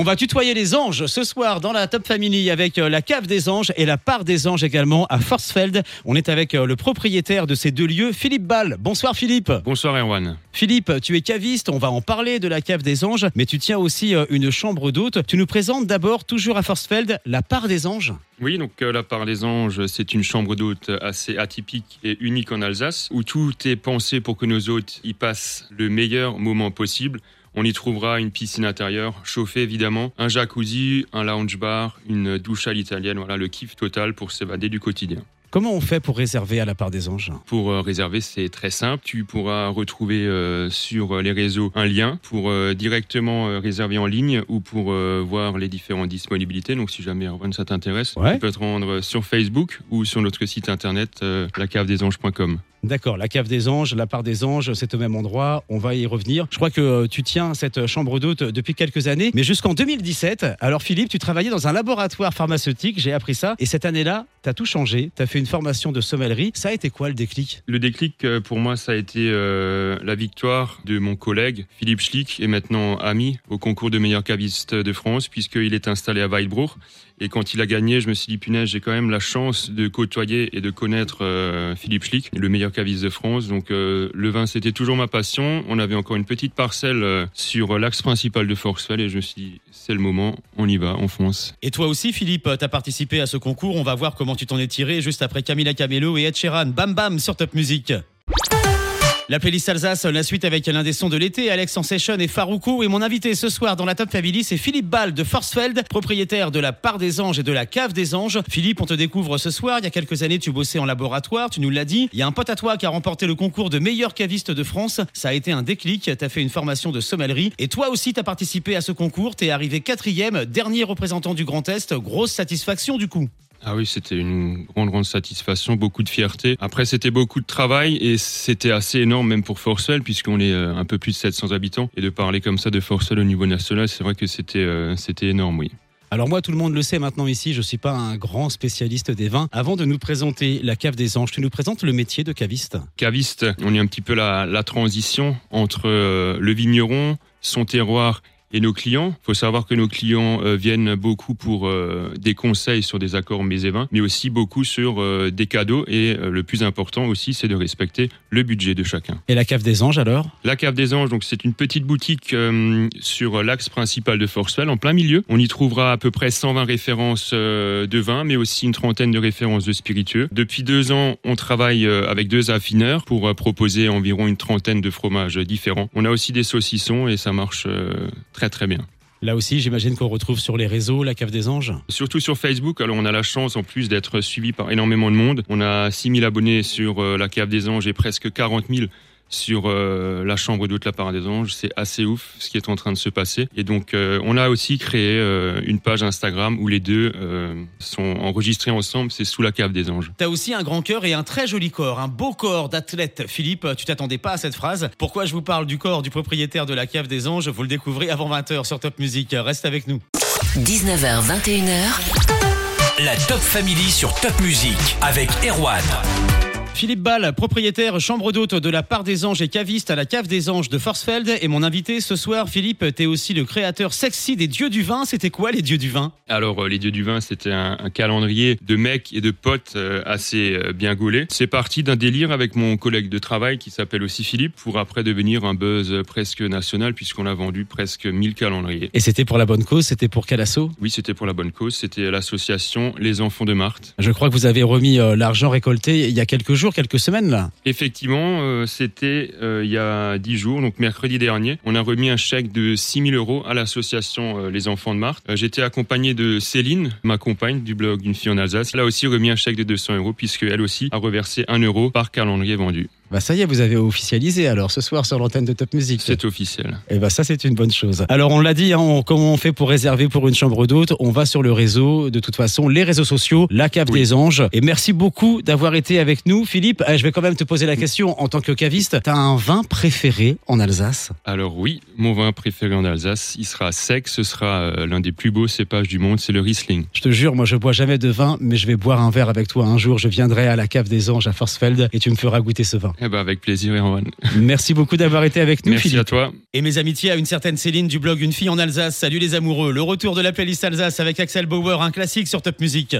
On va tutoyer les anges ce soir dans la Top Family avec euh, la cave des anges et la part des anges également à Forsfeld. On est avec euh, le propriétaire de ces deux lieux, Philippe Ball. Bonsoir Philippe. Bonsoir Erwan. Philippe, tu es caviste, on va en parler de la cave des anges, mais tu tiens aussi euh, une chambre d'hôte. Tu nous présentes d'abord, toujours à Forsfeld, la part des anges. Oui, donc la part des anges, c'est une chambre d'hôte assez atypique et unique en Alsace, où tout est pensé pour que nos hôtes y passent le meilleur moment possible. On y trouvera une piscine intérieure, chauffée évidemment, un jacuzzi, un lounge bar, une douche à l'italienne, voilà le kiff total pour s'évader du quotidien. Comment on fait pour réserver à la part des anges Pour euh, réserver, c'est très simple. Tu pourras retrouver euh, sur les réseaux un lien pour euh, directement réserver en ligne ou pour voir les différentes disponibilités. Donc, si jamais Erwan, ça t'intéresse, tu peux te rendre sur Facebook ou sur notre site internet lacavedesanges.com. D'accord, la cave des anges, la part des anges, c'est au même endroit, on va y revenir. Je crois que tu tiens cette chambre d'hôte depuis quelques années, mais jusqu'en 2017. Alors Philippe, tu travaillais dans un laboratoire pharmaceutique, j'ai appris ça, et cette année-là, tu as tout changé, tu as fait une formation de sommellerie. Ça a été quoi le déclic? Le déclic, euh, pour moi, ça a été euh, la victoire de mon collègue Philippe Schlick, et maintenant ami au concours de meilleur caviste de France, puisqu'il est installé à Weilbruch. Et quand il a gagné, je me suis dit, punaise, j'ai quand même la chance de côtoyer et de connaître euh, Philippe Schlick, le meilleur caviste de France. Donc euh, le vin, c'était toujours ma passion. On avait encore une petite parcelle euh, sur l'axe principal de Forcefell et je me suis dit, c'est le moment, on y va, on fonce. Et toi aussi, Philippe, tu as participé à ce concours. On va voir comment tu t'en es tiré juste après Camila Camelo et Ed Sheeran. Bam bam sur Top Music. La playlist Alsace, la suite avec l'un des sons de l'été, Alex Sensation et Farouko. Et mon invité ce soir dans la Top Family, c'est Philippe Ball de Forsfeld, propriétaire de la Part des Anges et de la Cave des Anges. Philippe, on te découvre ce soir. Il y a quelques années, tu bossais en laboratoire, tu nous l'as dit. Il y a un pote à toi qui a remporté le concours de meilleur caviste de France. Ça a été un déclic. Tu as fait une formation de sommellerie. Et toi aussi, tu as participé à ce concours. Tu es arrivé quatrième, dernier représentant du Grand Est. Grosse satisfaction du coup. Ah oui, c'était une grande, grande satisfaction, beaucoup de fierté. Après, c'était beaucoup de travail et c'était assez énorme même pour Forcel, puisqu'on est euh, un peu plus de 700 habitants. Et de parler comme ça de Forcel au niveau national, c'est vrai que c'était euh, c'était énorme, oui. Alors moi, tout le monde le sait maintenant ici, je ne suis pas un grand spécialiste des vins. Avant de nous présenter la cave des anges, tu nous présentes le métier de caviste Caviste, on est un petit peu la, la transition entre euh, le vigneron, son terroir et nos clients. Il faut savoir que nos clients euh, viennent beaucoup pour euh, des conseils sur des accords mets et vins, mais aussi beaucoup sur euh, des cadeaux. Et le plus important aussi, c'est de respecter le budget de chacun. Et la cave des anges alors? La cave des anges, donc c'est une petite boutique sur l'axe principal de Forcewell, en plein milieu. On y trouvera à peu près 120 références de vins, mais aussi une trentaine de références de spiritueux. Depuis deux ans, on travaille avec deux affineurs pour proposer environ une trentaine de fromages différents. On a aussi des saucissons et ça marche très très bien. Là aussi, j'imagine qu'on retrouve sur les réseaux la cave des anges. Surtout sur Facebook. Alors, on a la chance en plus d'être suivi par énormément de monde. On a 6000 abonnés sur euh, la cave des anges et presque 40 000 sur euh, la chambre d'hôte La Part des Anges. C'est assez ouf ce qui est en train de se passer. Et donc, euh, on a aussi créé euh, une page Instagram où les deux sont enregistrés ensemble. C'est sous la cave des anges. T'as aussi un grand cœur et un très joli corps, un beau corps d'athlète. Philippe, tu t'attendais pas à cette phrase. Pourquoi je vous parle du corps du propriétaire de la cave des anges? Vous le découvrez avant 20h sur Top Music. Reste avec nous. 19h, 21h. La Top Family sur Top Music avec Erwan. Philippe Ball, propriétaire chambre d'hôte de la Part des Anges et caviste à la Cave des Anges de Forsfeld est mon invité ce soir. Philippe, tu es aussi le créateur sexy des dieux du vin. C'était quoi les dieux du vin? Alors euh, les dieux du vin, c'était un, calendrier de mecs et de potes euh, assez euh, bien gaulés. C'est parti d'un délire avec mon collègue de travail qui s'appelle aussi Philippe pour après devenir un buzz presque national puisqu'on a vendu presque 1000 calendriers. Et c'était pour la bonne cause C'était pour quel assaut Oui, c'était pour la bonne cause. C'était l'association Les Enfants de Marthe. Je crois que vous avez remis l'argent récolté il y a quelques jours quelques semaines là. Effectivement, euh, c'était euh, il y a dix jours, donc mercredi dernier. On a remis un chèque de 6 000 euros à l'association euh, Les Enfants de Marthe. J'étais accompagné de Céline, ma compagne du blog Une fille en Alsace. Elle a aussi remis un chèque de 200 euros puisque elle aussi a reversé 1 euro par calendrier vendu. Bah ça y est, vous avez officialisé alors ce soir sur l'antenne de Top Music. C'est officiel. Et eh bah ça c'est une bonne chose. Alors on l'a dit, hein, comment on fait pour réserver pour une chambre d'hôte? On va sur le réseau, de toute façon, les réseaux sociaux, la cave des anges. Et merci beaucoup d'avoir été avec nous, Philippe. Eh, je vais quand même te poser la question en tant que caviste. T'as un vin préféré en Alsace? Alors oui, mon vin préféré en Alsace, il sera sec. Ce sera euh, l'un des plus beaux cépages du monde, c'est le Riesling. Je te jure, moi je bois jamais de vin, mais je vais boire un verre avec toi un jour. Je viendrai à la cave des anges à Forsfeld et tu me feras goûter ce vin. Eh ben avec plaisir, Erwan. Merci beaucoup d'avoir été avec nous, Merci Philippe. à toi. Et mes amitiés à une certaine Céline du blog Une fille en Alsace. Salut les amoureux. Le retour de la playlist Alsace avec Axel Bauer, un classique sur Top Music.